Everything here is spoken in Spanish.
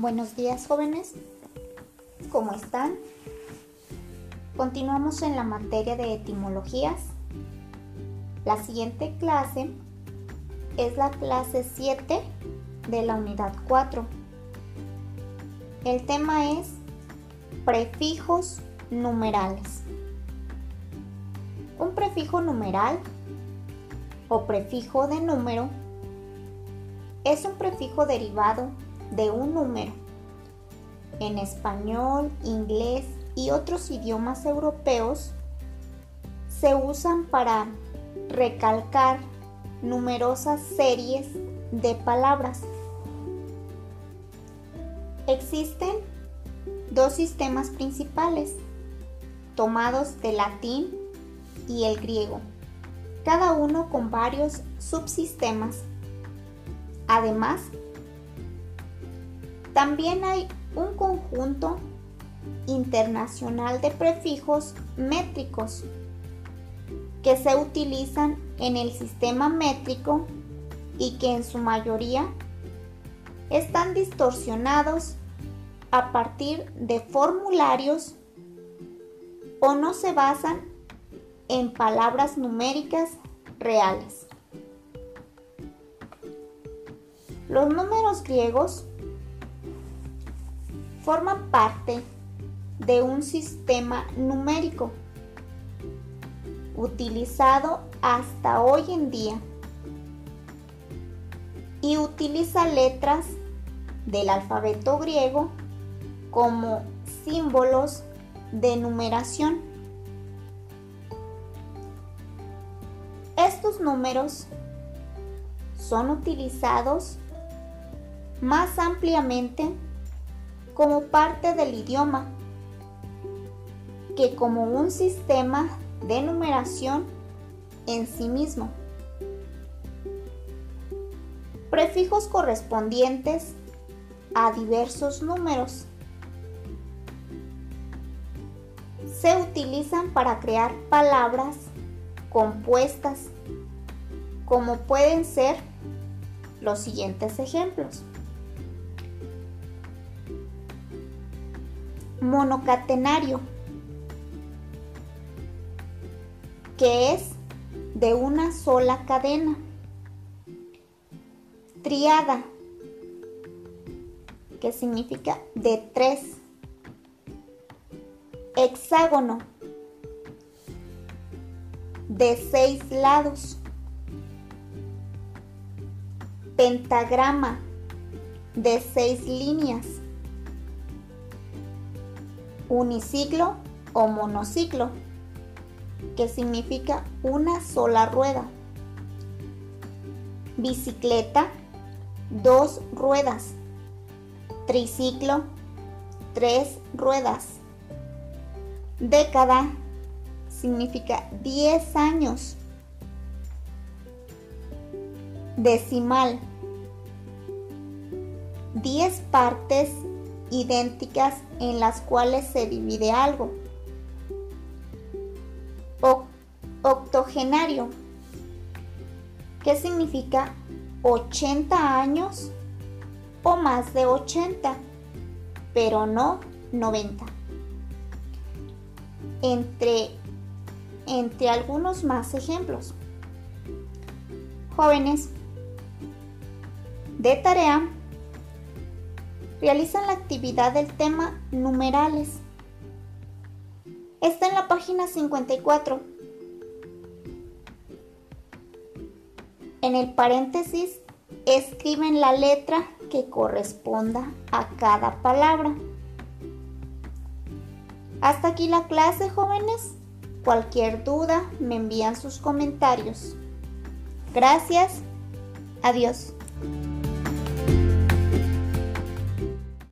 Buenos días jóvenes, ¿cómo están? Continuamos en la materia de etimologías. La siguiente clase es la clase 7 de la unidad 4. El tema es prefijos numerales. Un prefijo numeral o prefijo de número es un prefijo derivado de un número. En español, inglés y otros idiomas europeos se usan para recalcar numerosas series de palabras. Existen dos sistemas principales, tomados del latín y el griego, cada uno con varios subsistemas. Además, también hay un conjunto internacional de prefijos métricos que se utilizan en el sistema métrico y que en su mayoría están distorsionados a partir de formularios o no se basan en palabras numéricas reales. Los números griegos forman parte de un sistema numérico utilizado hasta hoy en día y utiliza letras del alfabeto griego como símbolos de numeración. Estos números son utilizados más ampliamente como parte del idioma que como un sistema de numeración en sí mismo. Prefijos correspondientes a diversos números se utilizan para crear palabras compuestas, como pueden ser los siguientes ejemplos. Monocatenario, que es de una sola cadena. Triada, que significa de tres. Hexágono, de seis lados. Pentagrama, de seis líneas uniciclo o monociclo, que significa una sola rueda. Bicicleta, dos ruedas. Triciclo, tres ruedas. Década significa 10 años. Decimal, 10 partes idénticas en las cuales se divide algo. octogenario, que significa 80 años o más de 80, pero no 90. Entre, entre algunos más ejemplos. Jóvenes, de tarea realizan la actividad del tema numerales. Está en la página 54. En el paréntesis escriben la letra que corresponda a cada palabra. Hasta aquí la clase, jóvenes. Cualquier duda me envían sus comentarios. Gracias. Adiós.